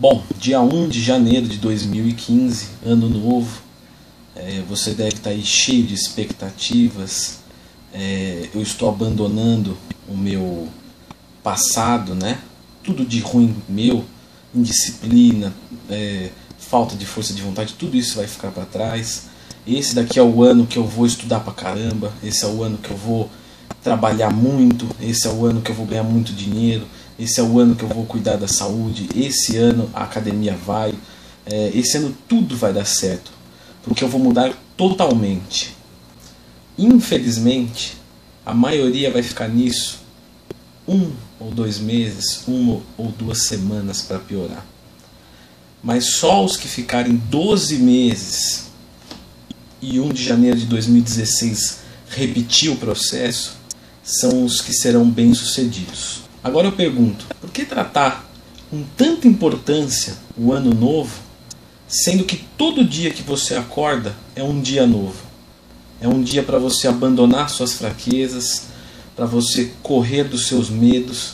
Bom, dia 1 de janeiro de 2015, ano novo, é, você deve estar aí cheio de expectativas. É, eu estou abandonando o meu passado, né? Tudo de ruim meu, indisciplina, é, falta de força de vontade, tudo isso vai ficar para trás. Esse daqui é o ano que eu vou estudar pra caramba, esse é o ano que eu vou trabalhar muito, esse é o ano que eu vou ganhar muito dinheiro, esse é o ano que eu vou cuidar da saúde, esse ano a academia vai, é, esse ano tudo vai dar certo, porque eu vou mudar totalmente. Infelizmente, a maioria vai ficar nisso um ou dois meses, uma ou duas semanas para piorar. Mas só os que ficarem 12 meses e 1 de janeiro de 2016 repetir o processo são os que serão bem-sucedidos. Agora eu pergunto, por que tratar com tanta importância o ano novo, sendo que todo dia que você acorda é um dia novo? É um dia para você abandonar suas fraquezas, para você correr dos seus medos,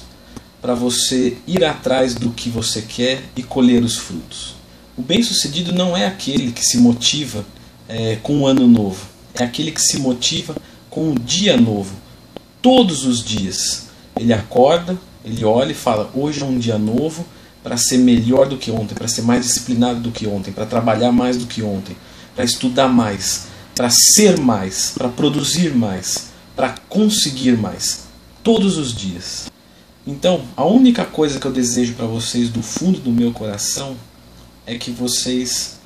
para você ir atrás do que você quer e colher os frutos. O bem-sucedido não é aquele que se motiva é, com o ano novo, é aquele que se motiva com o dia novo, todos os dias ele acorda, ele olha e fala: hoje é um dia novo para ser melhor do que ontem, para ser mais disciplinado do que ontem, para trabalhar mais do que ontem, para estudar mais, para ser mais, para produzir mais, para conseguir mais, todos os dias. Então, a única coisa que eu desejo para vocês do fundo do meu coração é que vocês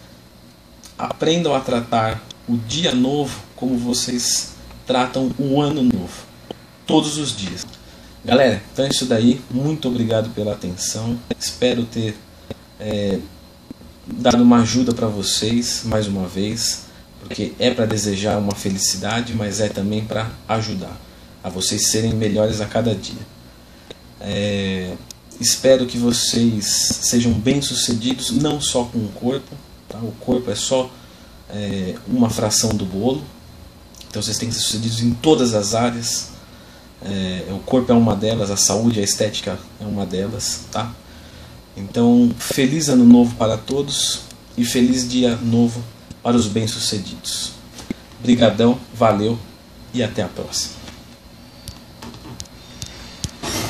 aprendam a tratar o dia novo como vocês tratam o ano novo, todos os dias. Galera, então é isso daí. Muito obrigado pela atenção. Espero ter é, dado uma ajuda para vocês mais uma vez, porque é para desejar uma felicidade, mas é também para ajudar a vocês serem melhores a cada dia. É, espero que vocês sejam bem sucedidos, não só com o corpo. Tá? O corpo é só é, uma fração do bolo. Então vocês têm que ser sucedidos em todas as áreas é, o corpo é uma delas, a saúde, a estética é uma delas, tá? Então, feliz ano novo para todos e feliz dia novo para os bem-sucedidos. Brigadão, valeu e até a próxima.